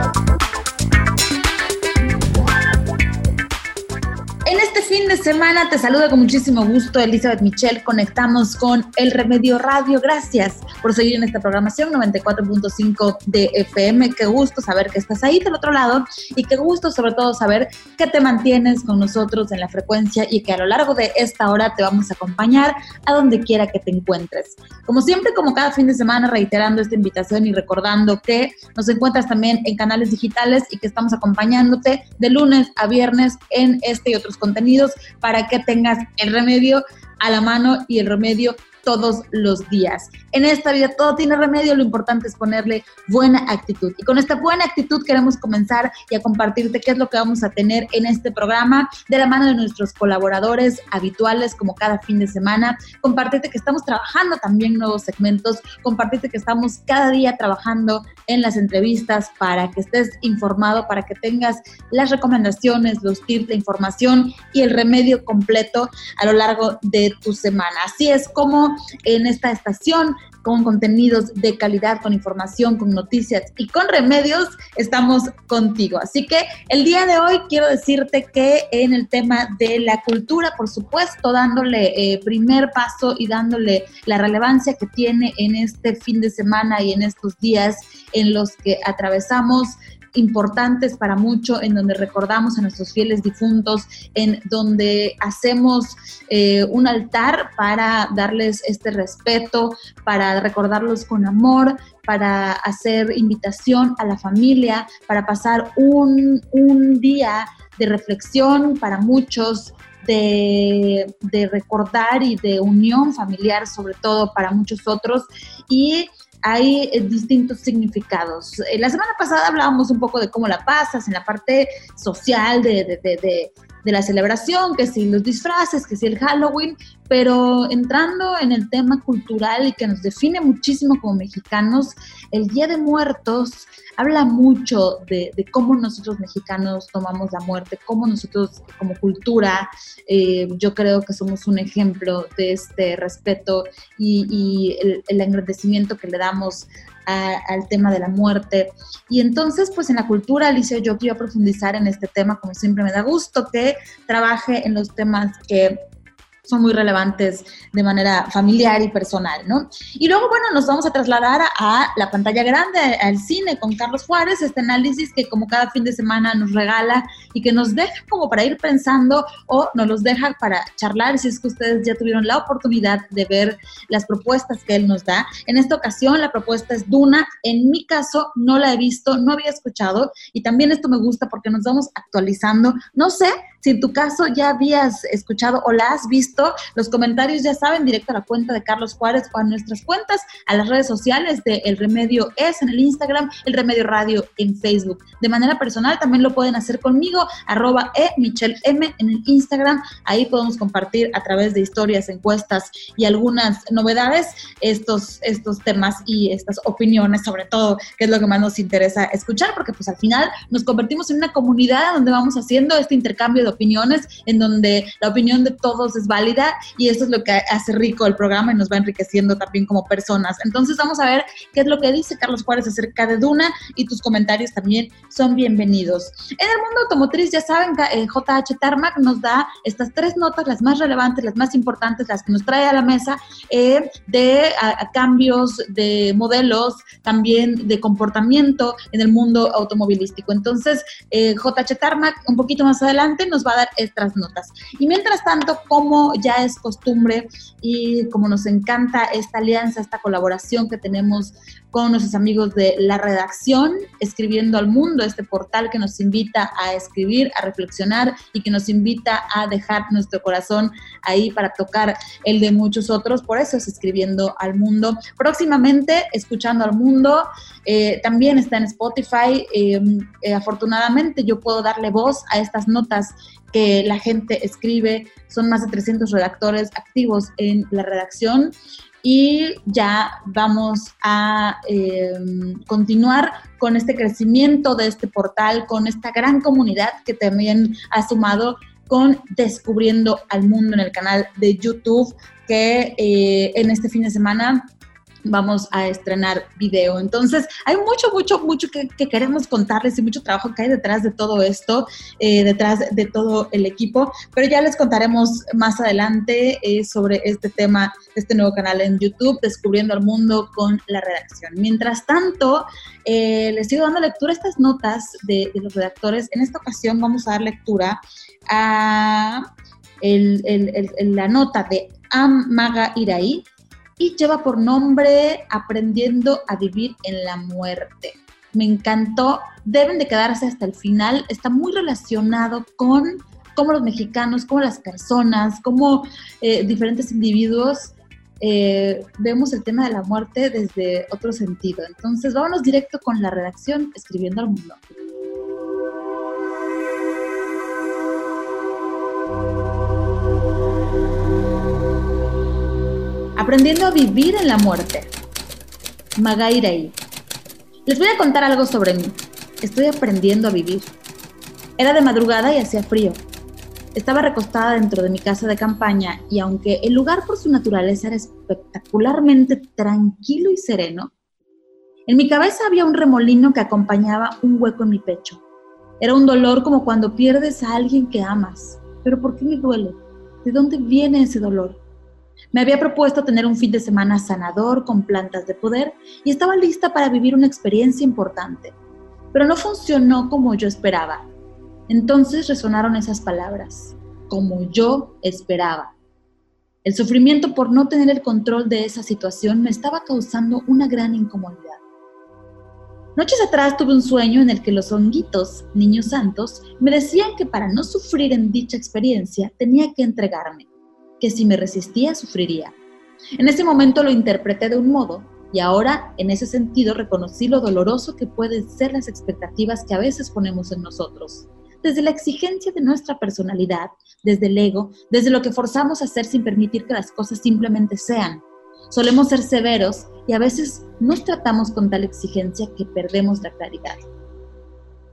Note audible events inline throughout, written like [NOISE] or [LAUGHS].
Thank you fin de semana. Te saludo con muchísimo gusto, Elizabeth Michelle. Conectamos con El Remedio Radio. Gracias por seguir en esta programación 94.5 de FM. Qué gusto saber que estás ahí del otro lado y qué gusto sobre todo saber que te mantienes con nosotros en la frecuencia y que a lo largo de esta hora te vamos a acompañar a donde quiera que te encuentres. Como siempre, como cada fin de semana, reiterando esta invitación y recordando que nos encuentras también en canales digitales y que estamos acompañándote de lunes a viernes en este y otros contenidos para que tengas el remedio a la mano y el remedio todos los días. En esta vida todo tiene remedio, lo importante es ponerle buena actitud. Y con esta buena actitud queremos comenzar y a compartirte qué es lo que vamos a tener en este programa de la mano de nuestros colaboradores habituales como cada fin de semana. Compartirte que estamos trabajando también nuevos segmentos, compartirte que estamos cada día trabajando en las entrevistas para que estés informado, para que tengas las recomendaciones, los tips, la información y el remedio completo a lo largo de tu semana. Así es como en esta estación con contenidos de calidad, con información, con noticias y con remedios, estamos contigo. Así que el día de hoy quiero decirte que en el tema de la cultura, por supuesto, dándole eh, primer paso y dándole la relevancia que tiene en este fin de semana y en estos días en los que atravesamos importantes para mucho, en donde recordamos a nuestros fieles difuntos, en donde hacemos eh, un altar para darles este respeto, para recordarlos con amor, para hacer invitación a la familia, para pasar un, día de reflexión para muchos, de, de, recordar y de unión familiar, sobre todo para muchos otros. Y hay eh, distintos significados. Eh, la semana pasada hablábamos un poco de cómo la pasas en la parte social de, de, de la celebración, que si los disfraces, que si el Halloween, pero entrando en el tema cultural y que nos define muchísimo como mexicanos, el Día de Muertos habla mucho de, cómo nosotros mexicanos tomamos la muerte, cómo nosotros como cultura, eh, yo creo que somos un ejemplo de este respeto y, el, el engrandecimiento que le damos al tema de la muerte. Y entonces, pues en la cultura, Alicia, yo quiero profundizar en este tema, como siempre me da gusto que trabaje en los temas que son muy relevantes de manera familiar y personal, ¿no? Y luego, bueno, nos vamos a trasladar a, la pantalla grande, al cine con Carlos Juárez, este análisis que como cada fin de semana nos regala y que nos deja como para ir pensando o nos los deja para charlar si es que ustedes ya tuvieron la oportunidad de ver las propuestas que él nos da. En esta ocasión la propuesta es Duna, en mi caso no la he visto, no había escuchado y también esto me gusta porque nos vamos actualizando. No sé si en tu caso ya habías escuchado o la has visto, los comentarios ya saben, directo a la cuenta de Carlos Juárez o a nuestras cuentas, a las redes sociales de El Remedio Es en el Instagram, El Remedio Radio en Facebook. De manera personal también lo pueden hacer conmigo, arroba e Michelle M en el Instagram. Ahí podemos compartir a través de historias, encuestas y algunas novedades estos, estos temas y estas opiniones, sobre todo, que es lo que más nos interesa escuchar, porque pues al final nos convertimos en una comunidad donde vamos haciendo este intercambio de opiniones, en donde la opinión de todos es válida y eso es lo que hace rico el programa y nos va enriqueciendo también como personas. Entonces vamos a ver qué es lo que dice Carlos Juárez acerca de Duna y tus comentarios también son bienvenidos. En el mundo automotriz, ya saben, JH eh, Tarmac nos da estas tres notas, las más relevantes, las más importantes, las que nos trae a la mesa eh, de cambios de modelos, también de comportamiento en el mundo automovilístico. Entonces, JH eh, Tarmac, un poquito más adelante, nos va a dar estas notas. Y mientras tanto, como ya es costumbre y como nos encanta esta alianza, esta colaboración que tenemos con nuestros amigos de la redacción, escribiendo al mundo, este portal que nos invita a escribir, a reflexionar y que nos invita a dejar nuestro corazón ahí para tocar el de muchos otros. Por eso es escribiendo al mundo. Próximamente, escuchando al mundo, eh, también está en Spotify. Em, eh, afortunadamente yo puedo darle voz a estas notas que la gente escribe. Son más de 300 redactores activos en la redacción y ya vamos a em, continuar con este crecimiento de este portal, con esta gran comunidad que también ha sumado con Descubriendo al Mundo en el canal de YouTube, que eh, en este fin de semana vamos a estrenar video. Entonces, hay mucho, mucho, mucho que, queremos contarles y mucho trabajo que hay detrás de todo esto, eh, detrás de todo el equipo, pero ya les contaremos más adelante eh, sobre este tema, este nuevo canal en YouTube, Descubriendo el Mundo con la redacción. Mientras tanto, eh, les sigo dando lectura a estas notas de, los redactores. En esta ocasión vamos a dar lectura a la nota de Am Maga Iraí, y lleva por nombre Aprendiendo a vivir en la muerte. Me encantó, deben de quedarse hasta el final, está muy relacionado con cómo los mexicanos, cómo las personas, cómo eh, diferentes individuos eh, vemos el tema de la muerte desde otro sentido. Entonces, vámonos directo con la redacción Escribiendo al Mundo. Aprendiendo a vivir en la muerte. Magairaí. Les voy a contar algo sobre mí. Estoy aprendiendo a vivir. Era de madrugada y hacía frío. Estaba recostada dentro de mi casa de campaña y aunque el lugar por su naturaleza era espectacularmente tranquilo y sereno, en mi cabeza había un remolino que acompañaba un hueco en mi pecho. Era un dolor como cuando pierdes a alguien que amas. Pero ¿por qué me duele? ¿De dónde viene ese dolor? Me había propuesto tener un fin de semana sanador con plantas de poder y estaba lista para vivir una experiencia importante. Pero no funcionó como yo esperaba. Entonces resonaron esas palabras, como yo esperaba. El sufrimiento por no tener el control de esa situación me estaba causando una gran incomodidad. Noches atrás tuve un sueño en el que los honguitos, niños santos, me decían que para no sufrir en dicha experiencia tenía que entregarme que si me resistía sufriría. En ese momento lo interpreté de un modo y ahora en ese sentido reconocí lo doloroso que pueden ser las expectativas que a veces ponemos en nosotros. Desde la exigencia de nuestra personalidad, desde el ego, desde lo que forzamos a hacer sin permitir que las cosas simplemente sean. Solemos ser severos y a veces nos tratamos con tal exigencia que perdemos la claridad.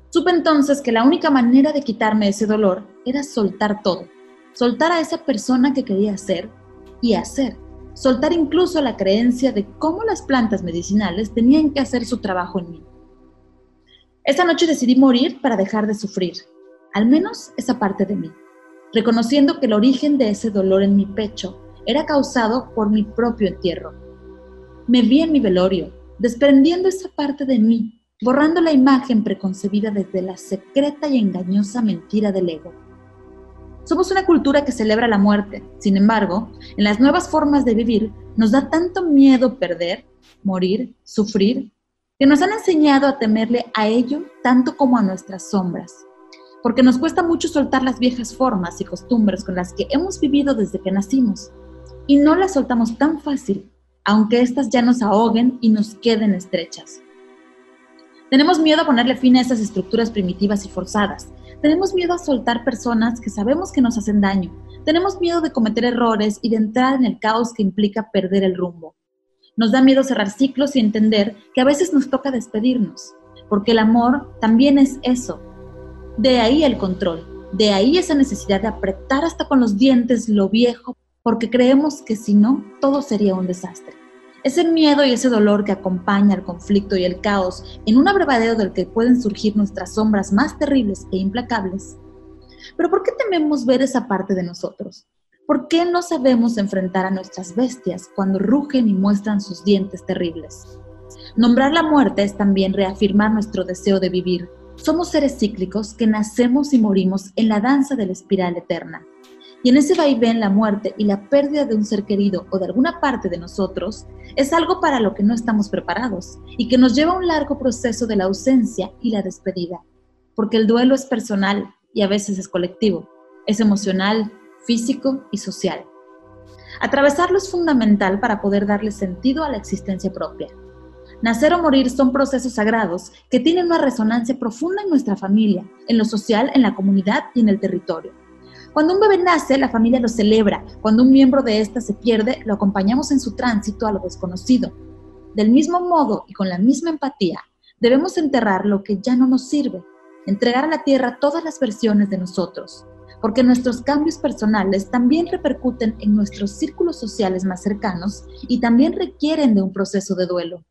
Supe entonces que la única manera de quitarme ese dolor era soltar todo, soltar a esa persona que quería ser y hacer, soltar incluso la creencia de cómo las plantas medicinales tenían que hacer su trabajo en mí. Esa noche decidí morir para dejar de sufrir, al menos esa parte de mí, reconociendo que el origen de ese dolor en mi pecho era causado por mi propio entierro. Me vi en mi velorio, desprendiendo esa parte de mí, borrando la imagen preconcebida desde la secreta y engañosa mentira del ego somos una cultura que celebra la muerte. Sin embargo, en las nuevas formas de vivir nos da tanto miedo perder, morir, sufrir, que nos han enseñado a temerle a ello tanto como a nuestras sombras. Porque nos cuesta mucho soltar las viejas formas y costumbres con las que hemos vivido desde que nacimos. Y no las soltamos tan fácil, aunque éstas ya nos ahoguen y nos queden estrechas. Tenemos miedo a ponerle fin a esas estructuras primitivas y forzadas, tenemos miedo a soltar personas que sabemos que nos hacen daño. Tenemos miedo de cometer errores y de entrar en el caos que implica perder el rumbo. Nos da miedo cerrar ciclos y entender que a veces nos toca despedirnos, porque el amor también es eso. De ahí el control, de ahí esa necesidad de apretar hasta con los dientes lo viejo, porque creemos que si no, todo sería un desastre. Ese miedo y ese dolor que acompaña al conflicto y el caos en un abrevadero del que pueden surgir nuestras sombras más terribles e implacables. Pero ¿por qué tememos ver esa parte de nosotros? ¿Por qué no sabemos enfrentar a nuestras bestias cuando rugen y muestran sus dientes terribles? Nombrar la muerte es también reafirmar nuestro deseo de vivir. Somos seres cíclicos que nacemos y morimos en la danza de la espiral eterna. Y en ese vaivén la muerte y la pérdida de un ser querido o de alguna parte de nosotros es algo para lo que no estamos preparados y que nos lleva a un largo proceso de la ausencia y la despedida. Porque el duelo es personal y a veces es colectivo, es emocional, físico y social. Atravesarlo es fundamental para poder darle sentido a la existencia propia. Nacer o morir son procesos sagrados que tienen una resonancia profunda en nuestra familia, en lo social, en la comunidad y en el territorio. Cuando un bebé nace, la familia lo celebra. Cuando un miembro de ésta se pierde, lo acompañamos en su tránsito a lo desconocido. Del mismo modo y con la misma empatía, debemos enterrar lo que ya no nos sirve, entregar a la tierra todas las versiones de nosotros. porque nuestros cambios personales también repercuten en nuestros círculos sociales más cercanos y también requieren de un proceso de duelo.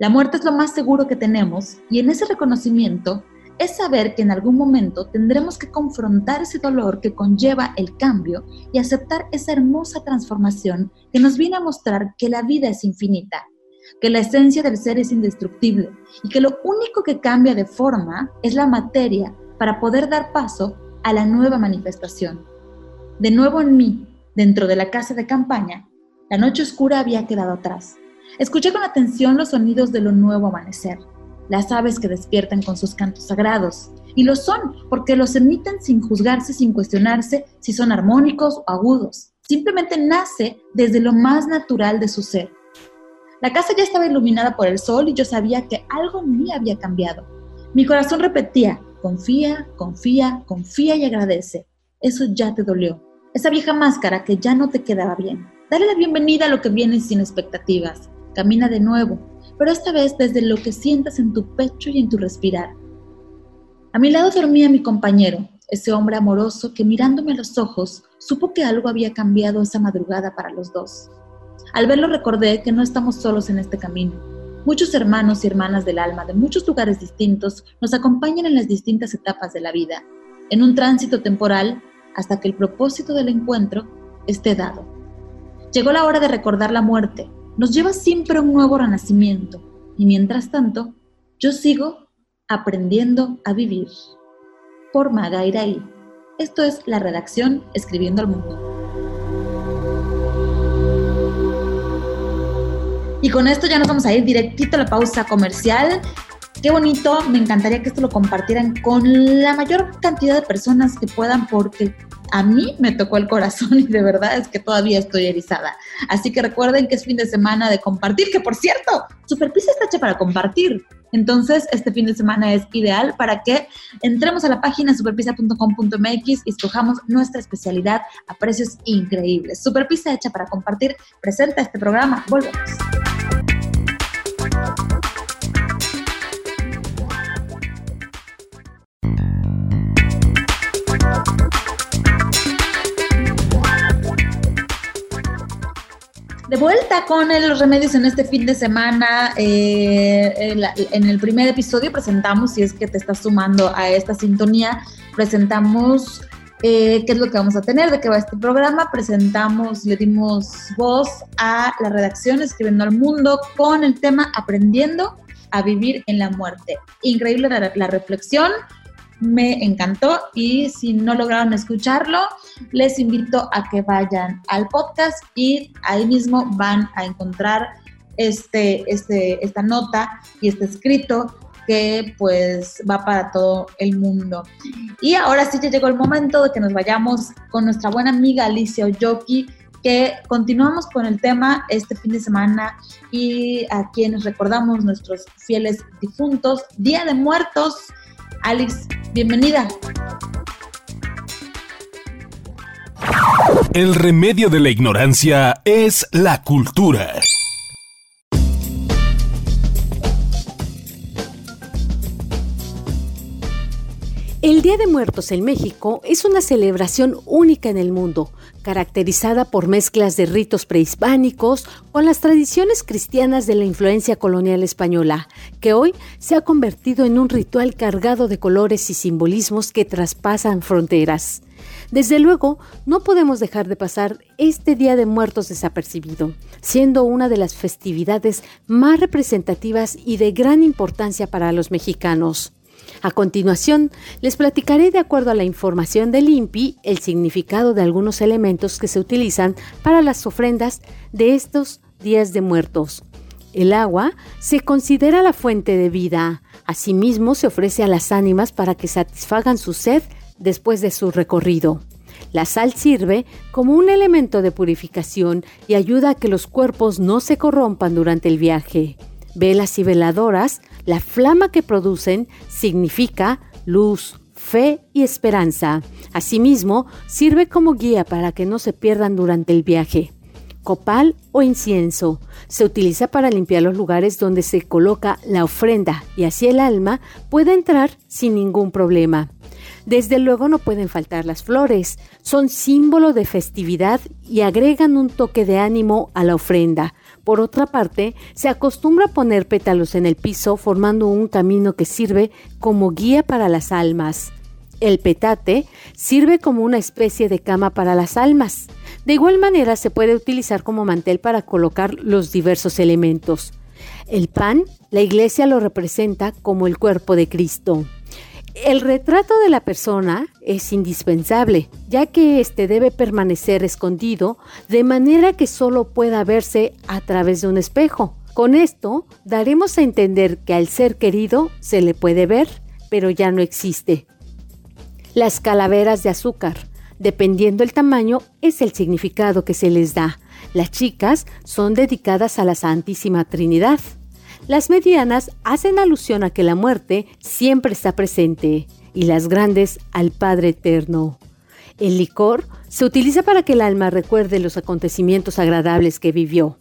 La muerte es lo más seguro que tenemos y en ese reconocimiento es saber que en algún momento tendremos que confrontar ese dolor que conlleva el cambio y aceptar esa hermosa transformación que nos viene a mostrar que la vida es infinita, que la esencia del ser es indestructible y que lo único que cambia de forma es la materia para poder dar paso a la nueva manifestación. De nuevo en mí, dentro de la casa de campaña, la noche oscura había quedado atrás. Escuché con atención los sonidos de lo nuevo amanecer, las aves que despiertan con sus cantos sagrados, y lo son porque los emiten sin juzgarse, sin cuestionarse si son armónicos o agudos. Simplemente nace desde lo más natural de su ser. La casa ya estaba iluminada por el sol y yo sabía que algo en mí había cambiado. Mi corazón repetía, Confía, confía, confía y agradece. Eso ya te dolió. Esa vieja máscara que ya no te quedaba bien. Dale la bienvenida a lo que viene sin expectativas. Camina de nuevo, pero esta vez desde lo que sientas en tu pecho y en tu respirar. A mi lado dormía mi compañero, ese hombre amoroso que mirándome a los ojos supo que algo había cambiado esa madrugada para los dos. Al verlo recordé que no estamos solos en este camino Muchos hermanos y hermanas del alma de muchos lugares distintos nos acompañan en las distintas etapas de la vida, en un tránsito temporal hasta que el propósito del encuentro esté dado. Llegó la hora de recordar la muerte, nos lleva siempre a un nuevo renacimiento y mientras tanto yo sigo aprendiendo a vivir. Por Maga Iraí. Esto es la redacción Escribiendo al Mundo. Y con esto ya nos vamos a ir directito a la pausa comercial. Qué bonito, me encantaría que esto lo compartieran con la mayor cantidad de personas que puedan porque a mí me tocó el corazón y de verdad es que todavía estoy erizada. Así que recuerden que es fin de semana de compartir, que por cierto, Superpisa está hecha para compartir. Entonces, este fin de semana es ideal para que entremos a la página superpisa.com.mx y escojamos nuestra especialidad a precios increíbles. Superpisa hecha para compartir presenta este programa. Volvemos. De vuelta con los remedios en este fin de semana. Eh, en el primer episodio presentamos, si es que te estás sumando a esta sintonía, presentamos eh, qué es lo que vamos a tener, de qué va este programa. Presentamos, le dimos voz a la redacción Escribiendo al Mundo con el tema Aprendiendo a vivir en la muerte. Increíble la reflexión me encantó y si no lograron escucharlo, les invito a que vayan al podcast y ahí mismo van a encontrar este, este, esta nota y este escrito que pues va para todo el mundo. Y ahora sí ya llegó el momento de que nos vayamos con nuestra buena amiga Alicia Oyoki, que continuamos con el tema este fin de semana y a quienes recordamos nuestros fieles difuntos, Día de Muertos, Alex, bienvenida. El remedio de la ignorancia es la cultura. El Día de Muertos en México es una celebración única en el mundo, caracterizada por mezclas de ritos prehispánicos con las tradiciones cristianas de la influencia colonial española, que hoy se ha convertido en un ritual cargado de colores y simbolismos que traspasan fronteras. Desde luego, no podemos dejar de pasar este Día de Muertos desapercibido, siendo una de las festividades más representativas y de gran importancia para los mexicanos. A continuación, les platicaré de acuerdo a la información del INPI el significado de algunos elementos que se utilizan para las ofrendas de estos días de muertos. El agua se considera la fuente de vida. Asimismo, se ofrece a las ánimas para que satisfagan su sed después de su recorrido. La sal sirve como un elemento de purificación y ayuda a que los cuerpos no se corrompan durante el viaje. Velas y veladoras la flama que producen significa luz, fe y esperanza. Asimismo, sirve como guía para que no se pierdan durante el viaje. Copal o incienso se utiliza para limpiar los lugares donde se coloca la ofrenda y así el alma puede entrar sin ningún problema. Desde luego no pueden faltar las flores, son símbolo de festividad y agregan un toque de ánimo a la ofrenda. Por otra parte, se acostumbra a poner pétalos en el piso formando un camino que sirve como guía para las almas. El petate sirve como una especie de cama para las almas. De igual manera se puede utilizar como mantel para colocar los diversos elementos. El pan, la iglesia lo representa como el cuerpo de Cristo. El retrato de la persona es indispensable, ya que éste debe permanecer escondido de manera que solo pueda verse a través de un espejo. Con esto daremos a entender que al ser querido se le puede ver, pero ya no existe. Las calaveras de azúcar, dependiendo el tamaño, es el significado que se les da. Las chicas son dedicadas a la Santísima Trinidad. Las medianas hacen alusión a que la muerte siempre está presente y las grandes al Padre Eterno. El licor se utiliza para que el alma recuerde los acontecimientos agradables que vivió.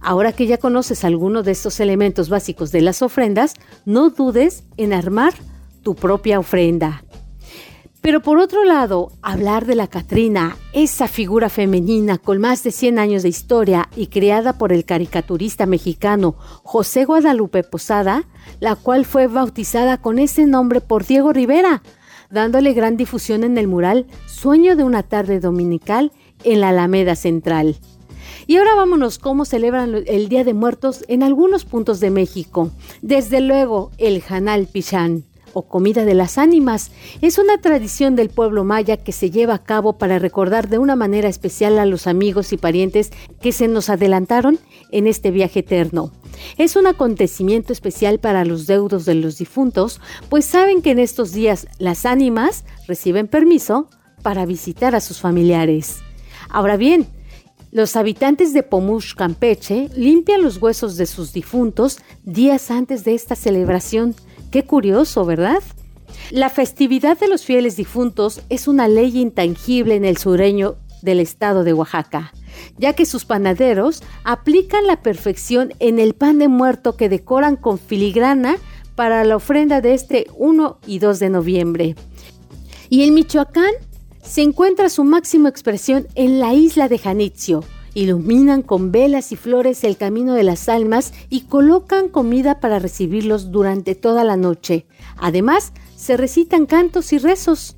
Ahora que ya conoces alguno de estos elementos básicos de las ofrendas, no dudes en armar tu propia ofrenda. Pero por otro lado, hablar de la Catrina, esa figura femenina con más de 100 años de historia y creada por el caricaturista mexicano José Guadalupe Posada, la cual fue bautizada con ese nombre por Diego Rivera, dándole gran difusión en el mural Sueño de una tarde dominical en la Alameda Central. Y ahora vámonos cómo celebran el Día de Muertos en algunos puntos de México. Desde luego, el Janal Pichán o comida de las ánimas. Es una tradición del pueblo maya que se lleva a cabo para recordar de una manera especial a los amigos y parientes que se nos adelantaron en este viaje eterno. Es un acontecimiento especial para los deudos de los difuntos, pues saben que en estos días las ánimas reciben permiso para visitar a sus familiares. Ahora bien, los habitantes de Pomush, Campeche, limpian los huesos de sus difuntos días antes de esta celebración Qué curioso, ¿verdad? La festividad de los fieles difuntos es una ley intangible en el sureño del estado de Oaxaca, ya que sus panaderos aplican la perfección en el pan de muerto que decoran con filigrana para la ofrenda de este 1 y 2 de noviembre. Y en Michoacán se encuentra su máxima expresión en la isla de Janitzio, Iluminan con velas y flores el camino de las almas y colocan comida para recibirlos durante toda la noche. Además, se recitan cantos y rezos.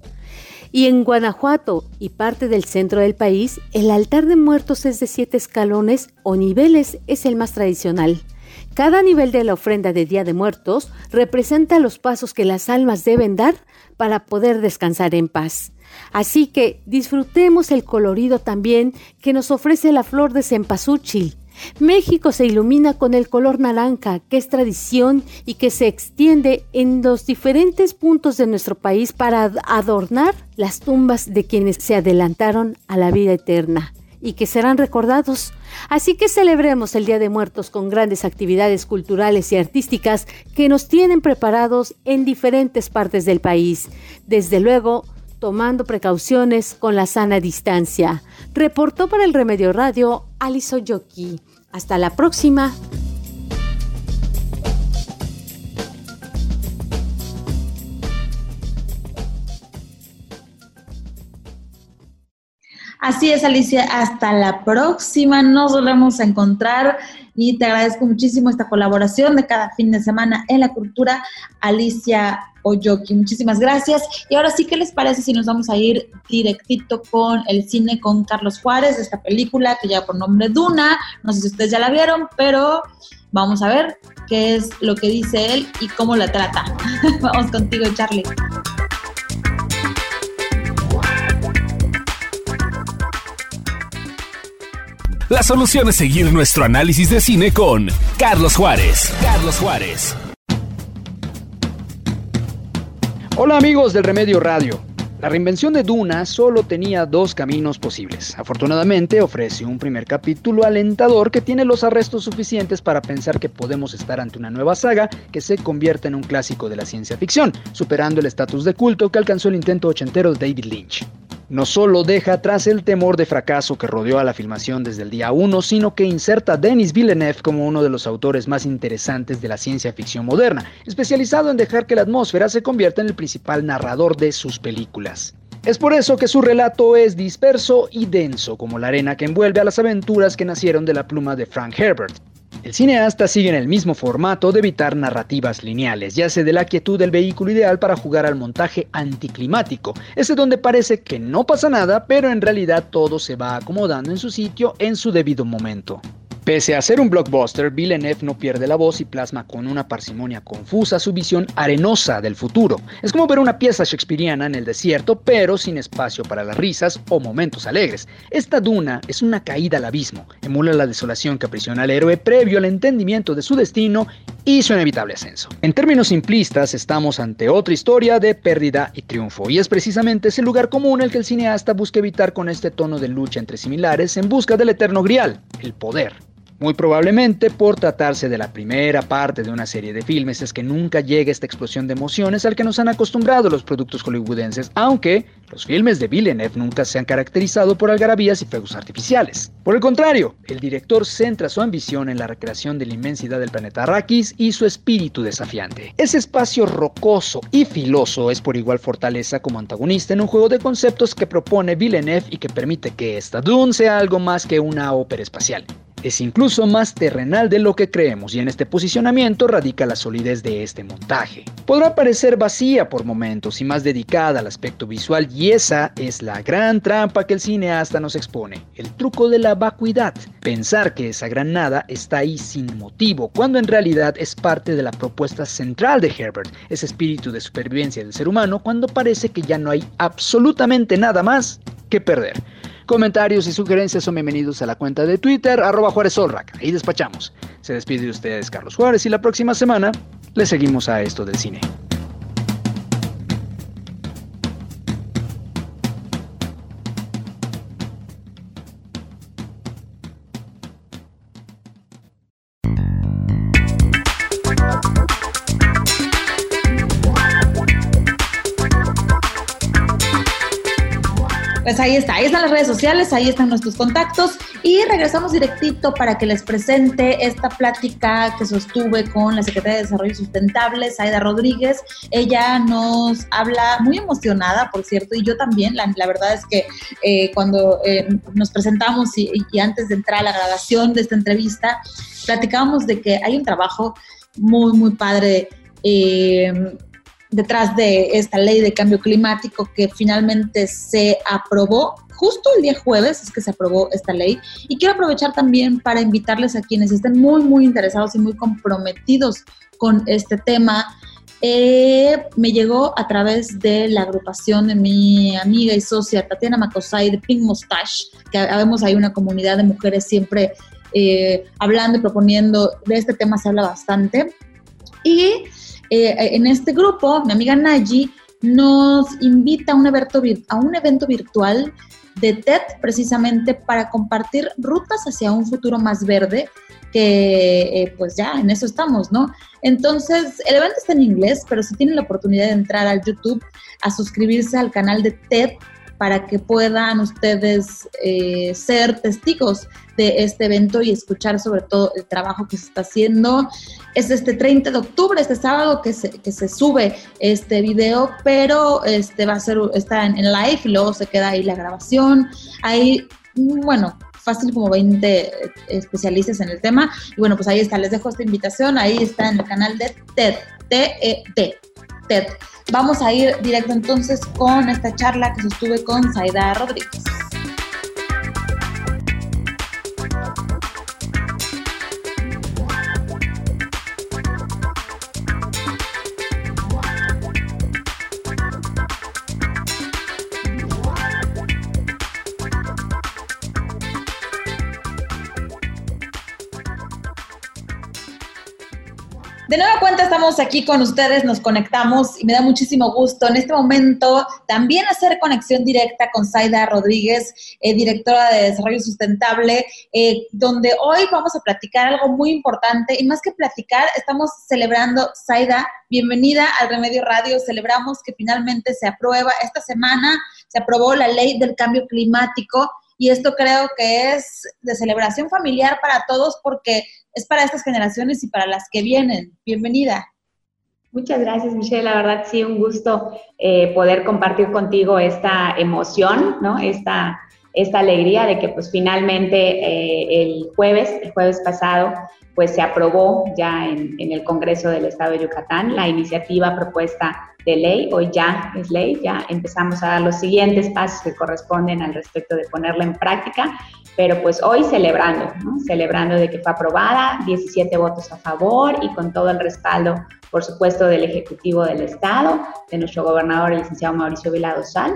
Y en Guanajuato y parte del centro del país, el altar de muertos es de siete escalones o niveles, es el más tradicional. Cada nivel de la ofrenda de Día de Muertos representa los pasos que las almas deben dar para poder descansar en paz. Así que disfrutemos el colorido también que nos ofrece la flor de cempasúchil. México se ilumina con el color naranja, que es tradición y que se extiende en los diferentes puntos de nuestro país para adornar las tumbas de quienes se adelantaron a la vida eterna y que serán recordados. Así que celebremos el Día de Muertos con grandes actividades culturales y artísticas que nos tienen preparados en diferentes partes del país. Desde luego, tomando precauciones con la sana distancia. Reportó para el Remedio Radio Aliso Yoki. Hasta la próxima. Así es, Alicia. Hasta la próxima. Nos volvemos a encontrar y te agradezco muchísimo esta colaboración de cada fin de semana en la cultura. Alicia Oyoki. Muchísimas gracias. Y ahora sí, ¿qué les parece si nos vamos a ir directito con el cine con Carlos Juárez, esta película que lleva por nombre Duna? No sé si ustedes ya la vieron, pero vamos a ver qué es lo que dice él y cómo la trata. [LAUGHS] vamos contigo, Charlie. La solución es seguir nuestro análisis de cine con Carlos Juárez. Carlos Juárez. Hola amigos del Remedio Radio. La reinvención de Duna solo tenía dos caminos posibles. Afortunadamente ofrece un primer capítulo alentador que tiene los arrestos suficientes para pensar que podemos estar ante una nueva saga que se convierta en un clásico de la ciencia ficción, superando el estatus de culto que alcanzó el intento ochentero de David Lynch. No solo deja atrás el temor de fracaso que rodeó a la filmación desde el día 1, sino que inserta a Denis Villeneuve como uno de los autores más interesantes de la ciencia ficción moderna, especializado en dejar que la atmósfera se convierta en el principal narrador de sus películas. Es por eso que su relato es disperso y denso, como la arena que envuelve a las aventuras que nacieron de la pluma de Frank Herbert. El cineasta sigue en el mismo formato de evitar narrativas lineales, ya hace de la quietud el vehículo ideal para jugar al montaje anticlimático, ese donde parece que no pasa nada, pero en realidad todo se va acomodando en su sitio en su debido momento. Pese a ser un blockbuster, Villeneuve no pierde la voz y plasma con una parsimonia confusa su visión arenosa del futuro. Es como ver una pieza shakespeariana en el desierto, pero sin espacio para las risas o momentos alegres. Esta duna es una caída al abismo, emula la desolación que aprisiona al héroe previo al entendimiento de su destino y su inevitable ascenso. En términos simplistas, estamos ante otra historia de pérdida y triunfo, y es precisamente ese lugar común el que el cineasta busca evitar con este tono de lucha entre similares en busca del eterno grial, el poder. Muy probablemente por tratarse de la primera parte de una serie de filmes es que nunca llega esta explosión de emociones al que nos han acostumbrado los productos hollywoodenses, aunque los filmes de Villeneuve nunca se han caracterizado por algarabías y fuegos artificiales. Por el contrario, el director centra su ambición en la recreación de la inmensidad del planeta Arrakis y su espíritu desafiante. Ese espacio rocoso y filoso es por igual fortaleza como antagonista en un juego de conceptos que propone Villeneuve y que permite que esta Dune sea algo más que una ópera espacial es incluso más terrenal de lo que creemos y en este posicionamiento radica la solidez de este montaje. Podrá parecer vacía por momentos y más dedicada al aspecto visual y esa es la gran trampa que el cineasta nos expone, el truco de la vacuidad, pensar que esa gran nada está ahí sin motivo, cuando en realidad es parte de la propuesta central de Herbert, ese espíritu de supervivencia del ser humano cuando parece que ya no hay absolutamente nada más que perder. Comentarios y sugerencias son bienvenidos a la cuenta de Twitter, arroba Juárez. Ahí despachamos. Se despide de ustedes Carlos Juárez y la próxima semana le seguimos a esto del cine. Ahí está, ahí están las redes sociales, ahí están nuestros contactos y regresamos directito para que les presente esta plática que sostuve con la Secretaria de Desarrollo Sustentable, Saida Rodríguez. Ella nos habla muy emocionada, por cierto, y yo también, la, verdad es que eh, cuando eh, nos presentamos y, antes de entrar a la grabación de esta entrevista, platicábamos de que hay un trabajo muy, muy padre. Eh, detrás de esta ley de cambio climático que finalmente se aprobó. Justo el día jueves es que se aprobó esta ley y quiero aprovechar también para invitarles a quienes estén muy, muy interesados y muy comprometidos con este tema. Eh, me llegó a través de la agrupación de mi amiga y socia Tatiana Macosay de Pink Mustache, que vemos ahí una comunidad de mujeres siempre eh, hablando y proponiendo, de este tema se habla bastante. Y eh, en este grupo, mi amiga Naji nos invita a un, evento, a un evento virtual de TED precisamente para compartir rutas hacia un futuro más verde, que eh, pues ya en eso estamos, ¿no? Entonces, el evento está en inglés, pero si tienen la oportunidad de entrar al YouTube a suscribirse al canal de TED para que puedan ustedes eh, ser testigos de este evento y escuchar sobre todo el trabajo que se está haciendo. Es este 30 de octubre, este sábado, que se, que se sube este video, pero este va a ser, está en, live y luego se queda ahí la grabación. Hay, bueno, fácil como 20 especialistas en el tema. Y bueno, pues ahí está, les dejo esta invitación, ahí está en el canal de TED, T-E-D, TED. Vamos a ir directo entonces con esta charla que sostuve con Zaida Rodríguez. De nueva cuenta estamos aquí con ustedes, nos conectamos y me da muchísimo gusto en este momento también hacer conexión directa con Zaida Rodríguez, eh, directora de Desarrollo Sustentable, eh, donde hoy vamos a platicar algo muy importante y más que platicar, estamos celebrando, Zaida, bienvenida al Remedio Radio, celebramos que finalmente se aprueba esta semana, se aprobó la ley del cambio climático y esto creo que es de celebración familiar para todos porque es para estas generaciones y para las que vienen. Bienvenida. Muchas gracias, Michelle. La verdad, sí, un gusto eh, poder compartir contigo esta emoción, ¿no? Esta, esta alegría de que, pues, finalmente eh, el jueves, el jueves pasado, pues se aprobó ya en, en, el Congreso del Estado de Yucatán la iniciativa propuesta de ley, hoy ya es ley, ya empezamos a dar los siguientes pasos que corresponden al respecto de ponerla en práctica, pero pues hoy celebrando, celebrando de que fue aprobada, 17 votos a favor y con todo el respaldo, por supuesto, del Ejecutivo del Estado, de nuestro gobernador, el licenciado Mauricio Vilado Sal,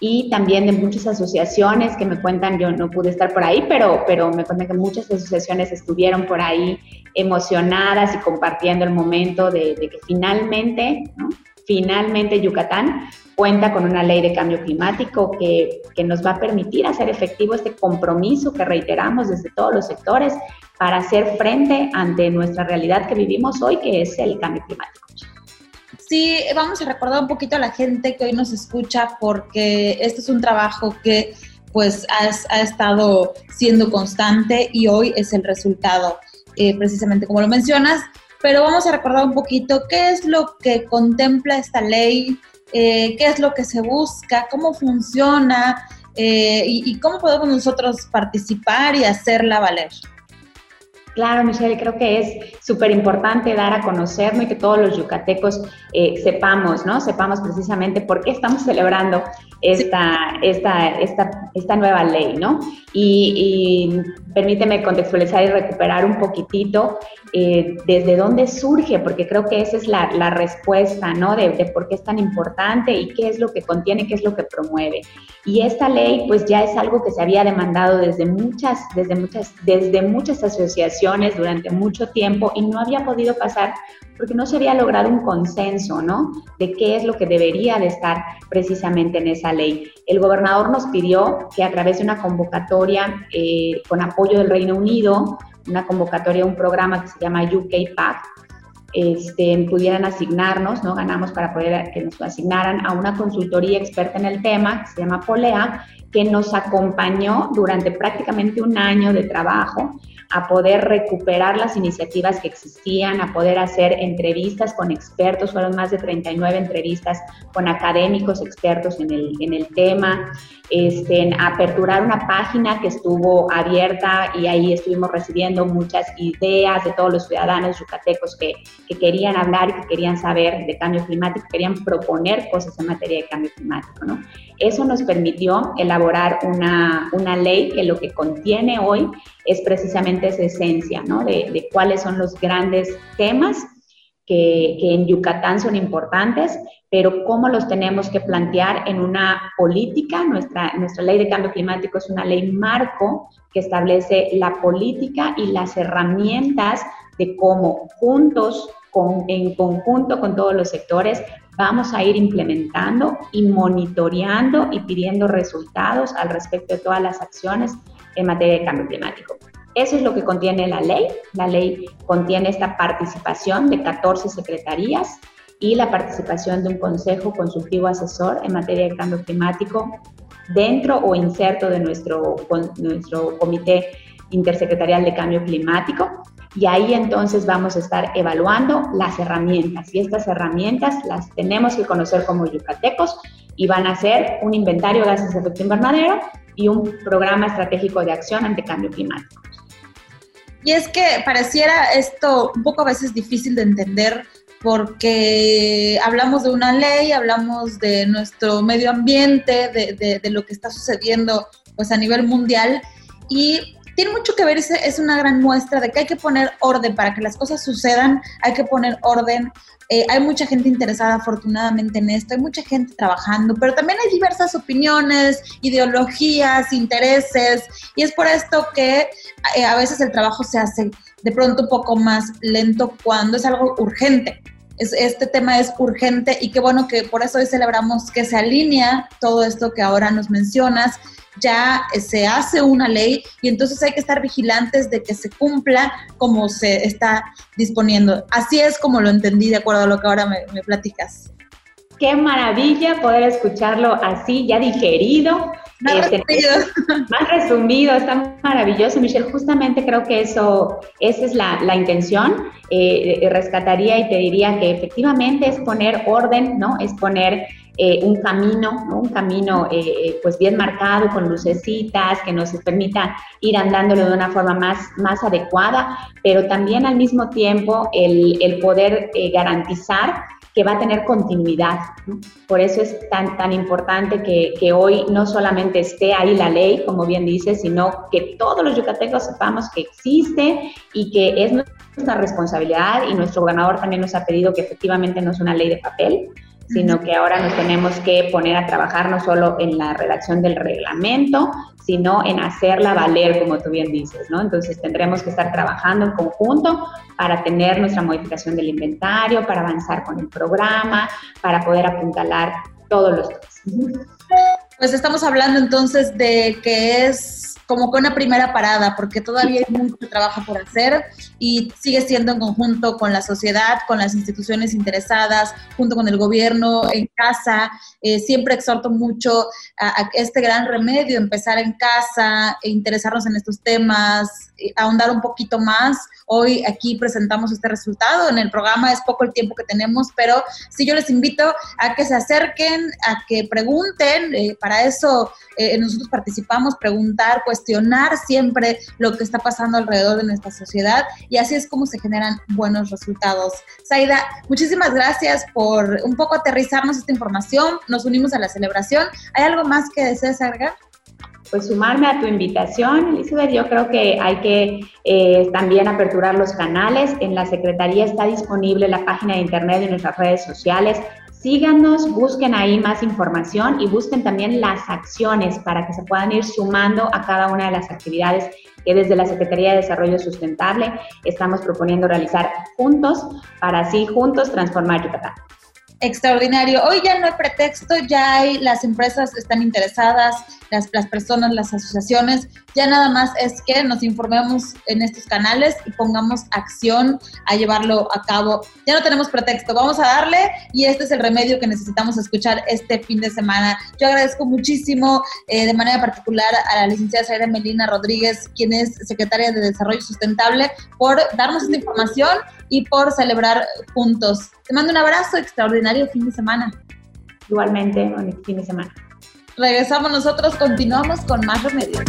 y también de muchas asociaciones que me cuentan, yo no pude estar por ahí, pero, pero me cuentan que muchas asociaciones estuvieron por ahí emocionadas y compartiendo el momento de, que finalmente. Finalmente Yucatán cuenta con una ley de cambio climático que, que, nos va a permitir hacer efectivo este compromiso que reiteramos desde todos los sectores para hacer frente ante nuestra realidad que vivimos hoy, que es el cambio climático. Sí, vamos a recordar un poquito a la gente que hoy nos escucha porque este es un trabajo que pues ha, ha estado siendo constante y hoy es el resultado, eh, precisamente como lo mencionas, pero vamos a recordar un poquito qué es lo que contempla esta ley, eh, qué es lo que se busca, cómo funciona eh, y, cómo podemos nosotros participar y hacerla valer. Claro, Michelle, creo que es súper importante dar a conocer y que todos los yucatecos eh, sepamos, ¿no? Sepamos precisamente por qué estamos celebrando esta, esta, esta, esta nueva ley, ¿no? Y, permíteme contextualizar y recuperar un poquitito eh, desde dónde surge, porque creo que esa es la, la respuesta, ¿no? De, de, por qué es tan importante y qué es lo que contiene, qué es lo que promueve. Y esta ley, pues ya es algo que se había demandado desde muchas, desde muchas, desde muchas asociaciones durante mucho tiempo y no había podido pasar porque no se había logrado un consenso, ¿no? De qué es lo que debería de estar precisamente en esa ley. El gobernador nos pidió que a través de una convocatoria eh, con apoyo del Reino Unido, una convocatoria, un programa que se llama UK Pact, este, pudieran asignarnos, ¿no? Ganamos para poder que nos asignaran a una consultoría experta en el tema, que se llama Polea, que nos acompañó durante prácticamente un año de trabajo a poder recuperar las iniciativas que existían, a poder hacer entrevistas con expertos, fueron más de 39 entrevistas con académicos expertos en el, en el tema, este, aperturar una página que estuvo abierta y ahí estuvimos recibiendo muchas ideas de todos los ciudadanos yucatecos que, que querían hablar y que querían saber de cambio climático, querían proponer cosas en materia de cambio climático. ¿no? Eso nos permitió elaborar una, una ley que lo que contiene hoy es precisamente esa esencia, ¿no? De, cuáles son los grandes temas que, en Yucatán son importantes, pero cómo los tenemos que plantear en una política. Nuestra, nuestra ley de cambio climático es una ley marco que establece la política y las herramientas de cómo juntos, en conjunto con todos los sectores, vamos a ir implementando y monitoreando y pidiendo resultados al respecto de todas las acciones en materia de cambio climático. Eso es lo que contiene la ley. La ley contiene esta participación de 14 secretarías y la participación de un consejo consultivo asesor en materia de cambio climático dentro o inserto de nuestro, nuestro comité intersecretarial de cambio climático. Y ahí entonces vamos a estar evaluando las herramientas. Y estas herramientas las tenemos que conocer como yucatecos y van a ser un inventario de gases de efecto invernadero y un programa estratégico de acción ante cambio climático. Y es que pareciera esto un poco a veces difícil de entender porque hablamos de una ley, hablamos de nuestro medio ambiente, de, de, lo que está sucediendo pues a nivel mundial y tiene mucho que ver, es, una gran muestra de que hay que poner orden para que las cosas sucedan, hay que poner orden. Eh, hay mucha gente interesada afortunadamente en esto, hay mucha gente trabajando, pero también hay diversas opiniones, ideologías, intereses, y es por esto que eh, a veces el trabajo se hace de pronto un poco más lento cuando es algo urgente. Es, este tema es urgente y qué bueno que por eso hoy celebramos que se alinea todo esto que ahora nos mencionas ya se hace una ley y entonces hay que estar vigilantes de que se cumpla como se está disponiendo. Así es como lo entendí de acuerdo a lo que ahora me, me platicas. qué maravilla poder escucharlo así, ya digerido. Más este, resumido. Más resumido, está maravilloso, Michelle. Justamente creo que eso, esa es la, la intención. Eh, rescataría y te diría que efectivamente es poner orden, ¿no? Es poner eh, un camino, un camino eh, eh, pues bien marcado con lucecitas que nos permita ir andándolo de una forma más, más adecuada, pero también al mismo tiempo el, el poder garantizar que va a tener continuidad. Por eso es tan, tan importante que, que, hoy no solamente esté ahí la ley, como bien dice, sino que todos los yucatecos sepamos que existe y que es nuestra responsabilidad y nuestro gobernador también nos ha pedido que efectivamente no es una ley de papel, sino que ahora nos tenemos que poner a trabajar no solo en la redacción del reglamento, sino en hacerla valer, como tú bien dices, ¿no? Entonces tendremos que estar trabajando en conjunto para tener nuestra modificación del inventario, para avanzar con el programa, para poder apuntalar todos los temas. Pues estamos hablando entonces de que es como con una primera parada, porque todavía hay mucho trabajo por hacer y sigue siendo en conjunto con la sociedad, con las instituciones interesadas, junto con el gobierno, en casa. Eh, siempre exhorto mucho a, este gran remedio, empezar en casa, e interesarnos en estos temas, ahondar un poquito más. Hoy aquí presentamos este resultado. En el programa es poco el tiempo que tenemos, pero sí yo les invito a que se acerquen, a que pregunten. Eh, para eso eh, nosotros participamos, preguntar, pues siempre lo que está pasando alrededor de nuestra sociedad y así es como se generan buenos resultados. Saida, muchísimas gracias por un poco aterrizarnos esta información. Nos unimos a la celebración. ¿Hay algo más que desees agregar? pues sumarme a tu invitación, Elizabeth. Yo creo que hay que eh, también aperturar los canales. En la Secretaría está disponible la página de internet y nuestras redes sociales Síganos, busquen ahí más información y busquen también las acciones para que se puedan ir sumando a cada una de las actividades que desde la Secretaría de Desarrollo Sustentable estamos proponiendo realizar juntos para así juntos transformar Yucatán. Extraordinario. Hoy ya no hay pretexto, ya hay, las empresas están interesadas, las, las personas, las asociaciones, ya nada más es que nos informemos en estos canales y pongamos acción a llevarlo a cabo. Ya no tenemos pretexto, vamos a darle y este es el remedio que necesitamos escuchar este fin de semana. Yo agradezco muchísimo eh, de manera particular a la licenciada Saida Melina Rodríguez, quien es secretaria de Desarrollo Sustentable, por darnos esta información y por celebrar juntos. Te mando un abrazo, extraordinario fin de semana. Igualmente, fin de semana. Regresamos nosotros, continuamos con más remedios.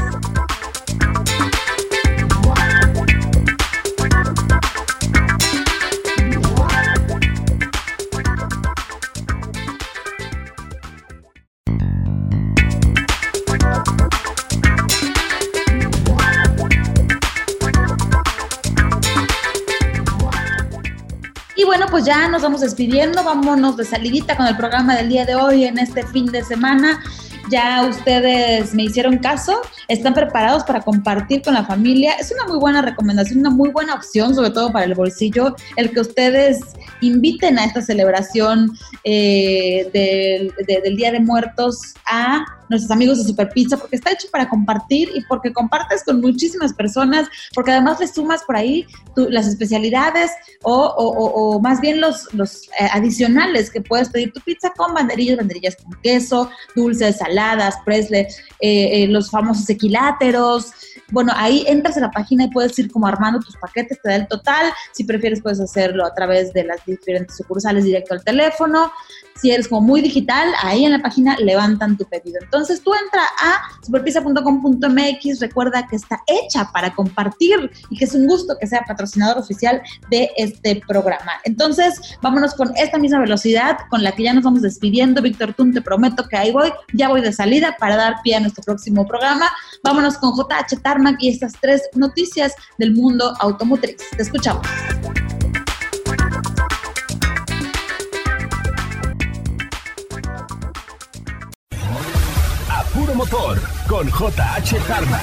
Pues ya nos vamos despidiendo, vámonos de salidita con el programa del día de hoy en este fin de semana. Ya ustedes me hicieron caso, están preparados para compartir con la familia. Es una muy buena recomendación, una muy buena opción, sobre todo para el bolsillo, el que ustedes inviten a esta celebración eh, del Día de Muertos a nuestros amigos de Super Pizza, porque está hecho para compartir y porque compartes con muchísimas personas, porque además le sumas por ahí las especialidades o, más bien los, los eh, adicionales que puedes pedir tu pizza con banderillas, banderillas con queso, dulces, saladas, presle, eh, eh, los famosos equiláteros. Bueno, ahí entras a la página y puedes ir como armando tus paquetes, te da el total. Si prefieres, puedes hacerlo a través de las diferentes sucursales directo al teléfono. Si eres como muy digital, ahí en la página levantan tu pedido. Entonces tú entra a superpizza.com.mx, recuerda que está hecha para compartir y que es un gusto que sea patrocinador oficial de este programa. Entonces, vámonos con esta misma velocidad con la que ya nos vamos despidiendo. Víctor Tun, te prometo que ahí voy, ya voy de salida para dar pie a nuestro próximo programa. Vámonos con JH Tarmac y estas tres noticias del mundo automotriz. Te escuchamos. Puro Motor con JH Tarmac.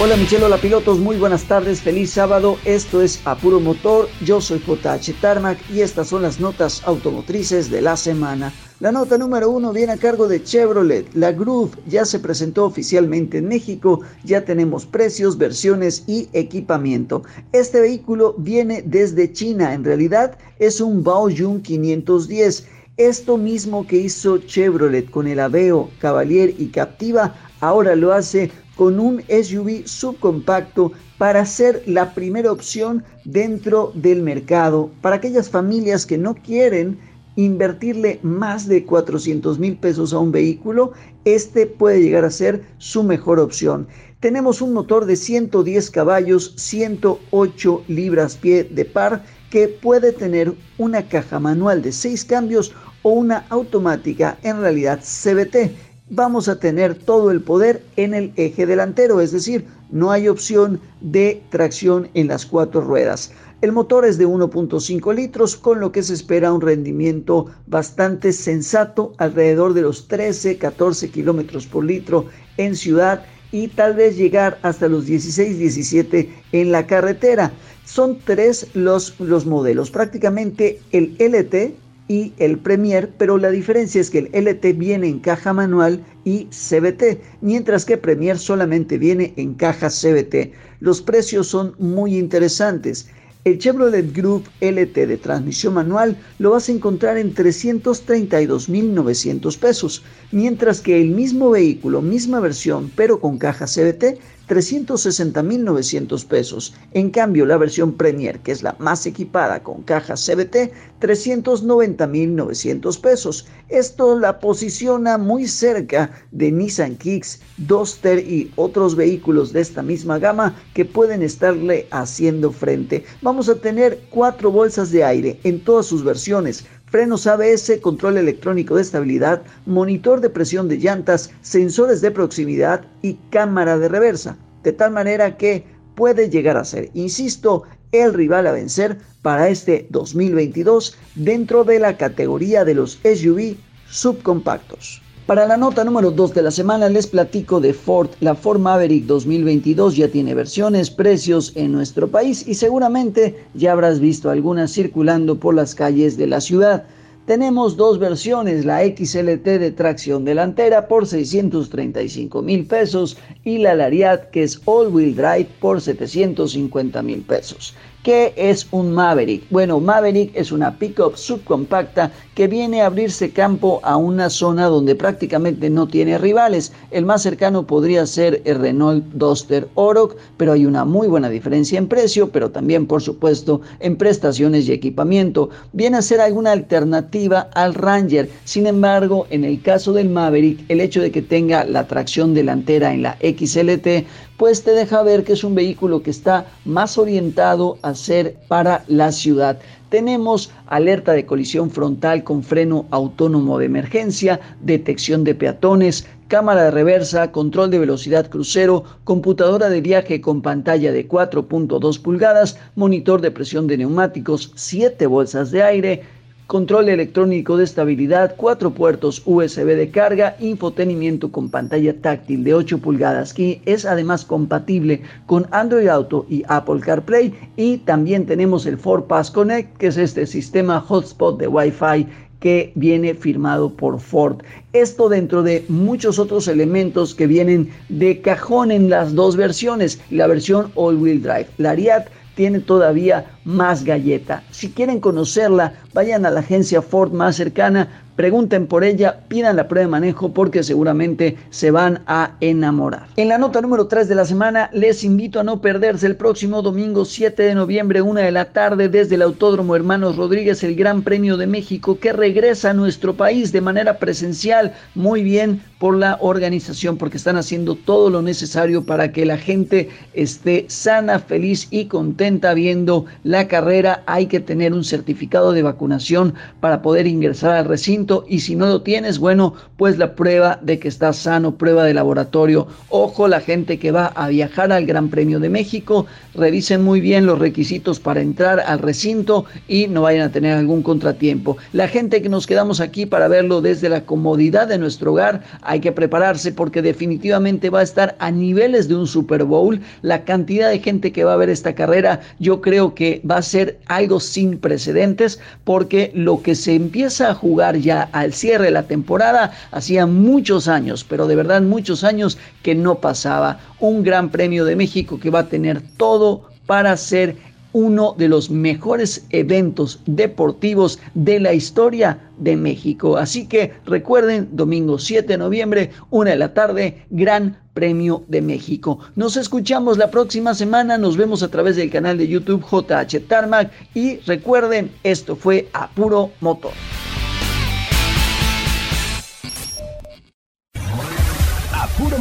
Hola Michelle, hola pilotos, muy buenas tardes, feliz sábado. Esto es Apuro Motor, yo soy JH Tarmac y estas son las notas automotrices de la semana. La nota número uno viene a cargo de Chevrolet. La Groove ya se presentó oficialmente en México, ya tenemos precios, versiones y equipamiento. Este vehículo viene desde China, en realidad es un Baojun 510. Esto mismo que hizo Chevrolet con el Aveo, Cavalier y Captiva, ahora lo hace con un SUV subcompacto para ser la primera opción dentro del mercado para aquellas familias que no quieren invertirle más de 400 mil pesos a un vehículo, este puede llegar a ser su mejor opción. Tenemos un motor de 110 caballos, 108 libras pie de par, que puede tener una caja manual de 6 cambios o una automática, en realidad CBT vamos a tener todo el poder en el eje delantero, es decir, no hay opción de tracción en las cuatro ruedas. El motor es de 1.5 litros, con lo que se espera un rendimiento bastante sensato, alrededor de los 13-14 kilómetros por litro en ciudad y tal vez llegar hasta los 16-17 en la carretera. Son tres los, los modelos, prácticamente el LT, y el Premier, pero la diferencia es que el LT viene en caja manual y CBT, mientras que Premier solamente viene en caja CBT. Los precios son muy interesantes. El Chevrolet Group LT de transmisión manual lo vas a encontrar en 332.900 pesos, mientras que el mismo vehículo, misma versión, pero con caja CBT, 360.900 pesos. En cambio, la versión Premier, que es la más equipada con caja CBT, 390.900 pesos. Esto la posiciona muy cerca de Nissan Kicks, Duster y otros vehículos de esta misma gama que pueden estarle haciendo frente. Vamos a tener cuatro bolsas de aire en todas sus versiones frenos ABS, control electrónico de estabilidad, monitor de presión de llantas, sensores de proximidad y cámara de reversa, de tal manera que puede llegar a ser, insisto, el rival a vencer para este 2022 dentro de la categoría de los SUV subcompactos. Para la nota número 2 de la semana les platico de Ford. La Ford Maverick 2022 ya tiene versiones, precios en nuestro país y seguramente ya habrás visto algunas circulando por las calles de la ciudad. Tenemos dos versiones, la XLT de tracción delantera por 635 mil pesos y la Lariat que es all wheel drive por 750 mil pesos. ¿Qué es un Maverick? Bueno, Maverick es una pickup subcompacta que viene a abrirse campo a una zona donde prácticamente no tiene rivales. El más cercano podría ser el Renault Duster Oroch, pero hay una muy buena diferencia en precio, pero también por supuesto en prestaciones y equipamiento. Viene a ser alguna alternativa al Ranger. Sin embargo, en el caso del Maverick, el hecho de que tenga la tracción delantera en la XLT pues te deja ver que es un vehículo que está más orientado a ser para la ciudad. Tenemos alerta de colisión frontal con freno autónomo de emergencia, detección de peatones, cámara de reversa, control de velocidad crucero, computadora de viaje con pantalla de 4.2 pulgadas, monitor de presión de neumáticos, 7 bolsas de aire, control electrónico de estabilidad, cuatro puertos USB de carga, infotenimiento con pantalla táctil de 8 pulgadas que es además compatible con Android Auto y Apple CarPlay y también tenemos el Ford Pass Connect que es este sistema hotspot de Wi-Fi que viene firmado por Ford. Esto dentro de muchos otros elementos que vienen de cajón en las dos versiones, la versión all-wheel drive. La Ariat tiene todavía más galleta. Si quieren conocerla, vayan a la agencia Ford más cercana, pregunten por ella, pidan la prueba de manejo porque seguramente se van a enamorar. En la nota número 3 de la semana, les invito a no perderse el próximo domingo 7 de noviembre, una de la tarde, desde el Autódromo Hermanos Rodríguez, el Gran Premio de México que regresa a nuestro país de manera presencial. Muy bien por la organización porque están haciendo todo lo necesario para que la gente esté sana, feliz y contenta viendo la carrera. Hay que tener un certificado de vacunación para poder ingresar al recinto y si no lo tienes, bueno, pues la prueba de que estás sano, prueba de laboratorio. Ojo, la gente que va a viajar al Gran Premio de México, revisen muy bien los requisitos para entrar al recinto y no vayan a tener algún contratiempo. La gente que nos quedamos aquí para verlo desde la comodidad de nuestro hogar, hay que prepararse porque definitivamente va a estar a niveles de un Super Bowl. La cantidad de gente que va a ver esta carrera, yo creo que va a ser algo sin precedentes porque lo que se empieza a jugar ya al cierre de la temporada hacía muchos años, pero de verdad muchos años que no pasaba. Un gran premio de México que va a tener todo para ser uno de los mejores eventos deportivos de la historia de México. Así que recuerden, domingo 7 de noviembre, una de la tarde, Gran Premio de México. Nos escuchamos la próxima semana, nos vemos a través del canal de YouTube JH Tarmac y recuerden, esto fue a puro motor.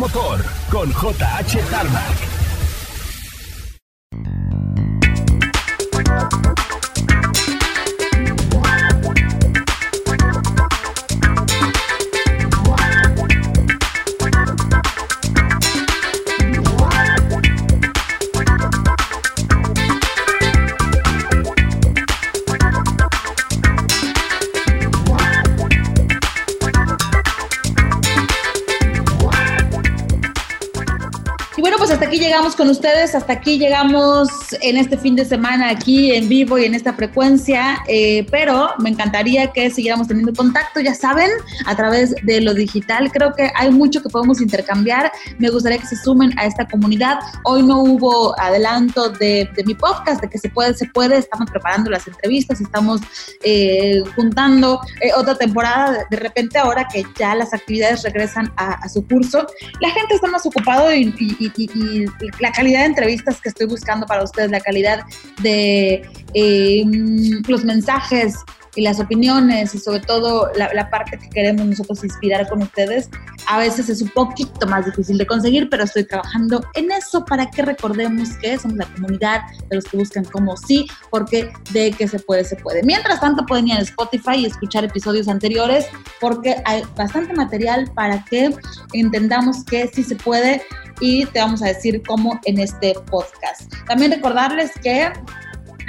Motor con JH Tarmac. Aquí llegamos con ustedes, hasta aquí llegamos en este fin de semana aquí en vivo y en esta frecuencia, eh, pero me encantaría que siguiéramos teniendo contacto, ya saben, a través de lo digital. Creo que hay mucho que podemos intercambiar. Me gustaría que se sumen a esta comunidad. Hoy no hubo adelanto de, mi podcast, de que se puede, se puede. Estamos preparando las entrevistas, estamos eh, juntando eh, otra temporada. De repente, ahora que ya las actividades regresan a, su curso, la gente está más ocupado y, y la calidad de entrevistas que estoy buscando para ustedes, la calidad de eh, los mensajes y las opiniones y sobre todo la, parte que queremos nosotros inspirar con ustedes, a veces es un poquito más difícil de conseguir, pero estoy trabajando en eso para que recordemos que somos la comunidad de los que buscan como sí, porque de que se puede, se puede. Mientras tanto pueden ir a Spotify y escuchar episodios anteriores porque hay bastante material para que entendamos que sí se puede y te vamos a decir cómo en este podcast. También recordarles que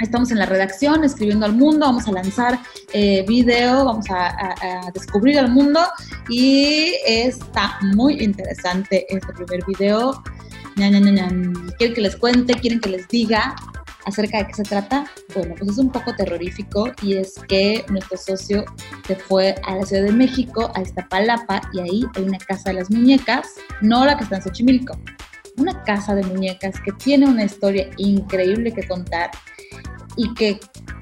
Estamos en la redacción, escribiendo al mundo, vamos a lanzar eh, video, vamos a, descubrir el mundo y está muy interesante este primer video. ¿Quieren que les cuente? ¿Quieren que les diga acerca de qué se trata? Bueno, pues es un poco terrorífico y es que nuestro socio se fue a la Ciudad de México, a Iztapalapa, y ahí hay una casa de las muñecas, no la que está en Xochimilco, una casa de muñecas que tiene una historia increíble que contar y que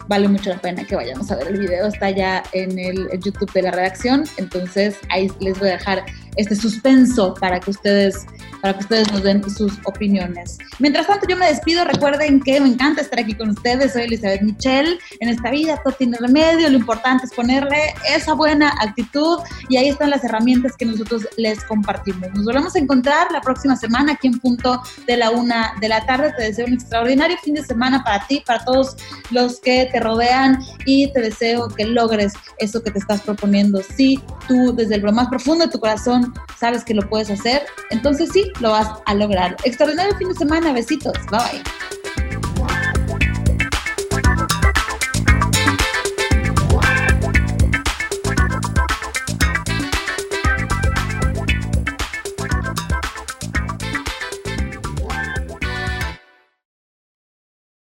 vale mucho la pena que vayamos a ver el video. Está ya en el, YouTube de la redacción, entonces ahí les voy a dejar este suspenso para que ustedes para que ustedes nos den sus opiniones. Mientras tanto, yo me despido. Recuerden que me encanta estar aquí con ustedes. Soy Elizabeth Michelle. En esta vida todo tiene remedio. Lo importante es ponerle esa buena actitud y ahí están las herramientas que nosotros les compartimos. Nos volvemos a encontrar la próxima semana aquí en punto de la una de la tarde. Te deseo un extraordinario fin de semana para ti, para todos los que te rodean y te deseo que logres eso que te estás proponiendo. Si tú desde lo más profundo de tu corazón sabes que lo puedes hacer, entonces sí, lo vas a lograr. Extraordinario fin de semana, besitos, bye bye.